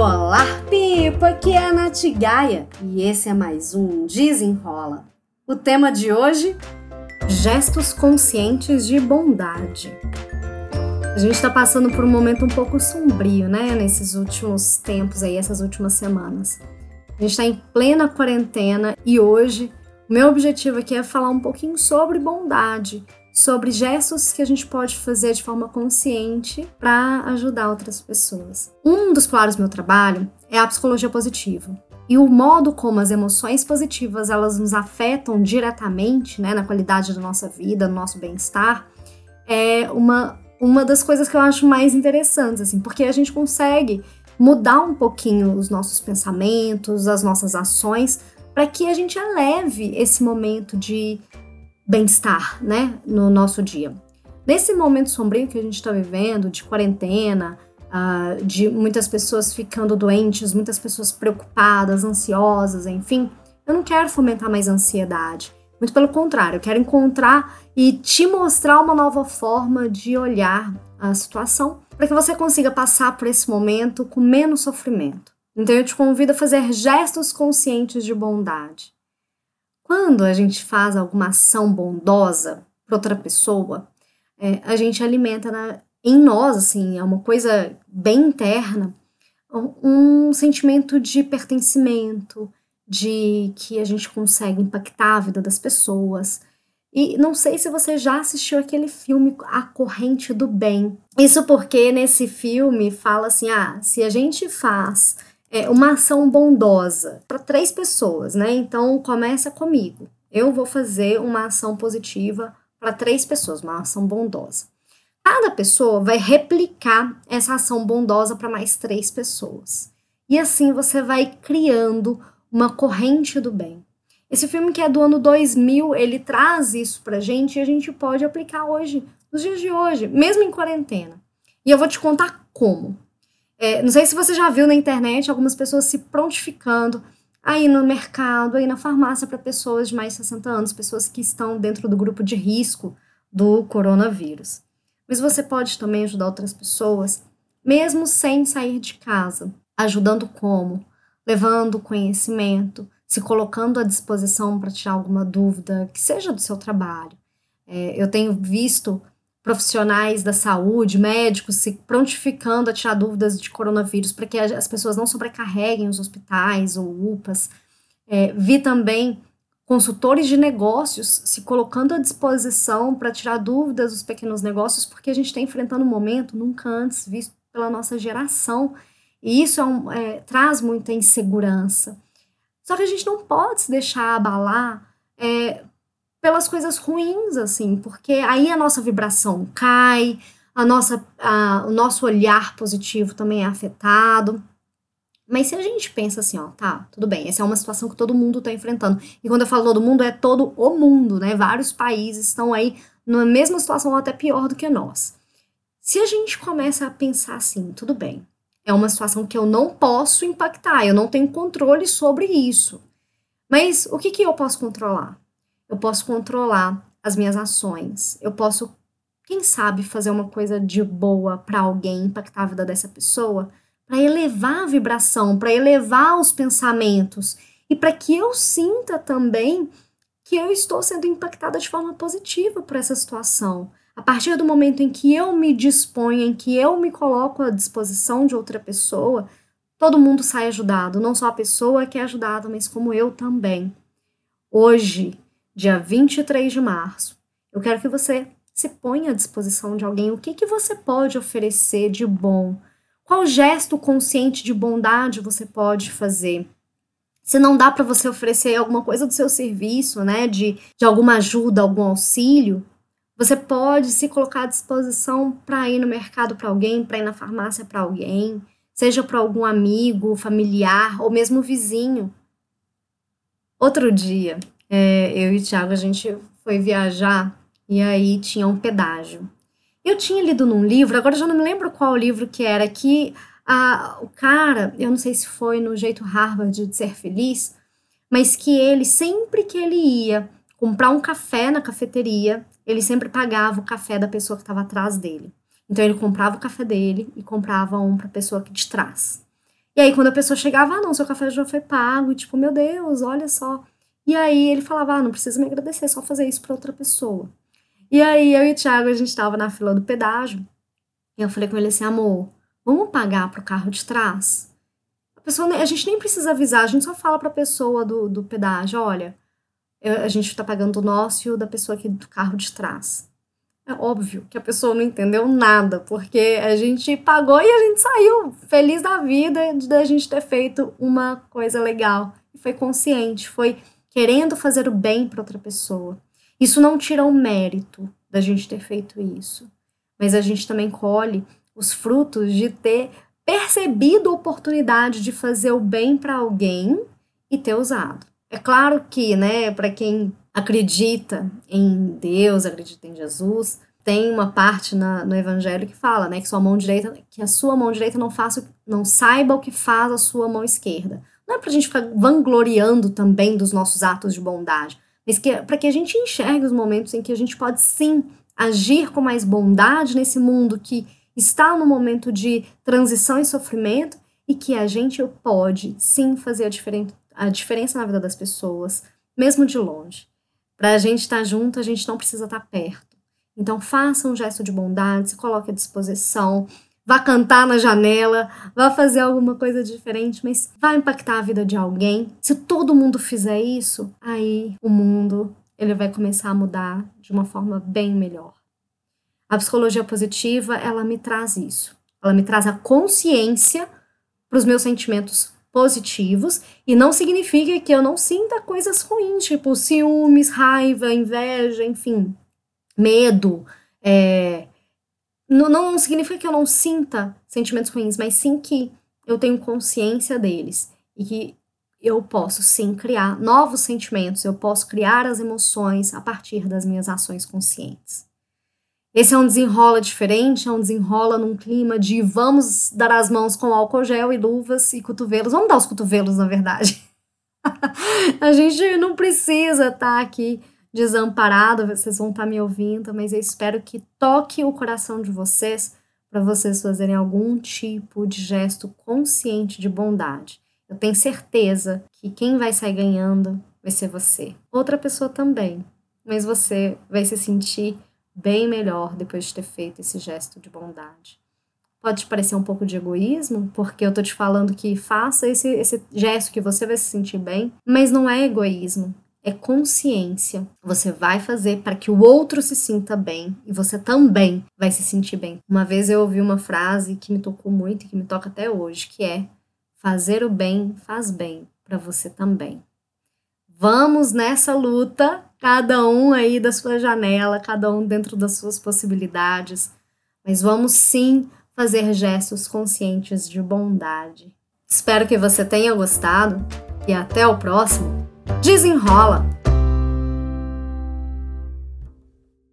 Olá, Pipa! Aqui é a Nath Gaia e esse é mais um Desenrola. O tema de hoje: gestos conscientes de bondade. A gente está passando por um momento um pouco sombrio, né? Nesses últimos tempos aí, essas últimas semanas. A gente está em plena quarentena e hoje o meu objetivo aqui é falar um pouquinho sobre bondade, sobre gestos que a gente pode fazer de forma consciente para ajudar outras pessoas. Um dos pilares do meu trabalho é a psicologia positiva. E o modo como as emoções positivas elas nos afetam diretamente, né, na qualidade da nossa vida, no nosso bem-estar, é uma, uma das coisas que eu acho mais interessantes, assim, porque a gente consegue mudar um pouquinho os nossos pensamentos, as nossas ações, para que a gente eleve esse momento de bem-estar, né, no nosso dia. Nesse momento sombrio que a gente está vivendo, de quarentena, uh, de muitas pessoas ficando doentes, muitas pessoas preocupadas, ansiosas, enfim, eu não quero fomentar mais ansiedade. Muito pelo contrário, eu quero encontrar e te mostrar uma nova forma de olhar a situação para que você consiga passar por esse momento com menos sofrimento. Então eu te convido a fazer gestos conscientes de bondade. Quando a gente faz alguma ação bondosa para outra pessoa, é, a gente alimenta na, em nós, assim, é uma coisa bem interna, um sentimento de pertencimento, de que a gente consegue impactar a vida das pessoas. E não sei se você já assistiu aquele filme A Corrente do Bem. Isso porque nesse filme fala assim: ah, se a gente faz é, uma ação bondosa para três pessoas, né? Então começa comigo. Eu vou fazer uma ação positiva para três pessoas, uma ação bondosa. Cada pessoa vai replicar essa ação bondosa para mais três pessoas. E assim você vai criando uma corrente do bem. Esse filme que é do ano 2000, ele traz isso pra gente e a gente pode aplicar hoje, nos dias de hoje, mesmo em quarentena. E eu vou te contar como. É, não sei se você já viu na internet algumas pessoas se prontificando aí no mercado, aí na farmácia para pessoas de mais de 60 anos, pessoas que estão dentro do grupo de risco do coronavírus. Mas você pode também ajudar outras pessoas, mesmo sem sair de casa. Ajudando como? Levando conhecimento, se colocando à disposição para tirar alguma dúvida, que seja do seu trabalho. É, eu tenho visto profissionais da saúde, médicos, se prontificando a tirar dúvidas de coronavírus para que as pessoas não sobrecarreguem os hospitais ou UPAs. É, vi também consultores de negócios se colocando à disposição para tirar dúvidas dos pequenos negócios, porque a gente está enfrentando um momento nunca antes visto pela nossa geração, e isso é um, é, traz muita insegurança. Só que a gente não pode se deixar abalar é, pelas coisas ruins, assim, porque aí a nossa vibração cai, a nossa, a, o nosso olhar positivo também é afetado. Mas se a gente pensa assim, ó, tá, tudo bem, essa é uma situação que todo mundo está enfrentando. E quando eu falo todo mundo, é todo o mundo, né? Vários países estão aí na mesma situação ou até pior do que nós. Se a gente começa a pensar assim, tudo bem, é uma situação que eu não posso impactar, eu não tenho controle sobre isso. Mas o que, que eu posso controlar? Eu posso controlar as minhas ações, eu posso, quem sabe, fazer uma coisa de boa para alguém, impactar a vida dessa pessoa, para elevar a vibração, para elevar os pensamentos e para que eu sinta também que eu estou sendo impactada de forma positiva por essa situação. A partir do momento em que eu me disponho, em que eu me coloco à disposição de outra pessoa, todo mundo sai ajudado, não só a pessoa que é ajudada, mas como eu também. Hoje, dia 23 de março. Eu quero que você se ponha à disposição de alguém. O que, que você pode oferecer de bom? Qual gesto consciente de bondade você pode fazer? Se não dá para você oferecer alguma coisa do seu serviço, né, de, de alguma ajuda, algum auxílio, você pode se colocar à disposição para ir no mercado para alguém, para ir na farmácia para alguém, seja para algum amigo, familiar ou mesmo vizinho. Outro dia, é, eu e o Thiago, a gente foi viajar e aí tinha um pedágio. Eu tinha lido num livro, agora já não me lembro qual livro que era, que a, o cara, eu não sei se foi no jeito Harvard de ser feliz, mas que ele, sempre que ele ia comprar um café na cafeteria, ele sempre pagava o café da pessoa que estava atrás dele. Então ele comprava o café dele e comprava um para a pessoa que de trás. E aí, quando a pessoa chegava, ah, não, seu café já foi pago, e tipo, meu Deus, olha só. E aí ele falava, ah, não precisa me agradecer, é só fazer isso para outra pessoa. E aí eu e o Thiago, a gente tava na fila do pedágio, e eu falei com ele assim, amor, vamos pagar pro carro de trás? A pessoa, a gente nem precisa avisar, a gente só fala pra pessoa do, do pedágio, olha, eu, a gente tá pagando o nosso e o da pessoa aqui do carro de trás. É óbvio que a pessoa não entendeu nada, porque a gente pagou e a gente saiu feliz da vida de a gente ter feito uma coisa legal. E foi consciente, foi querendo fazer o bem para outra pessoa. Isso não tira o mérito da gente ter feito isso, mas a gente também colhe os frutos de ter percebido a oportunidade de fazer o bem para alguém e ter usado. É claro que, né, para quem acredita em Deus, acredita em Jesus, tem uma parte na, no Evangelho que fala, né, que sua mão direita, que a sua mão direita não faça, não saiba o que faz a sua mão esquerda. Não é para a gente ficar vangloriando também dos nossos atos de bondade, mas que para que a gente enxergue os momentos em que a gente pode sim agir com mais bondade nesse mundo que está no momento de transição e sofrimento e que a gente pode sim fazer a, diferen a diferença na vida das pessoas, mesmo de longe. Para a gente estar tá junto, a gente não precisa estar tá perto. Então, faça um gesto de bondade, se coloque à disposição, vá cantar na janela, vá fazer alguma coisa diferente, mas vai impactar a vida de alguém. Se todo mundo fizer isso, aí o mundo ele vai começar a mudar de uma forma bem melhor. A psicologia positiva, ela me traz isso. Ela me traz a consciência para os meus sentimentos positivos e não significa que eu não sinta coisas ruins, tipo ciúmes, raiva, inveja, enfim, medo. É... Não, não significa que eu não sinta sentimentos ruins, mas sim que eu tenho consciência deles e que eu posso sim criar novos sentimentos, eu posso criar as emoções a partir das minhas ações conscientes. Esse é um desenrola diferente, é um desenrola num clima de vamos dar as mãos com álcool gel e luvas e cotovelos. Vamos dar os cotovelos, na verdade. a gente não precisa estar tá aqui desamparado, vocês vão estar tá me ouvindo, mas eu espero que toque o coração de vocês para vocês fazerem algum tipo de gesto consciente de bondade. Eu tenho certeza que quem vai sair ganhando vai ser você. Outra pessoa também, mas você vai se sentir bem melhor depois de ter feito esse gesto de bondade. Pode parecer um pouco de egoísmo, porque eu tô te falando que faça esse, esse gesto que você vai se sentir bem, mas não é egoísmo, é consciência. Você vai fazer para que o outro se sinta bem e você também vai se sentir bem. Uma vez eu ouvi uma frase que me tocou muito e que me toca até hoje, que é: fazer o bem faz bem para você também. Vamos nessa luta, cada um aí da sua janela, cada um dentro das suas possibilidades, mas vamos sim fazer gestos conscientes de bondade. Espero que você tenha gostado e até o próximo. Desenrola!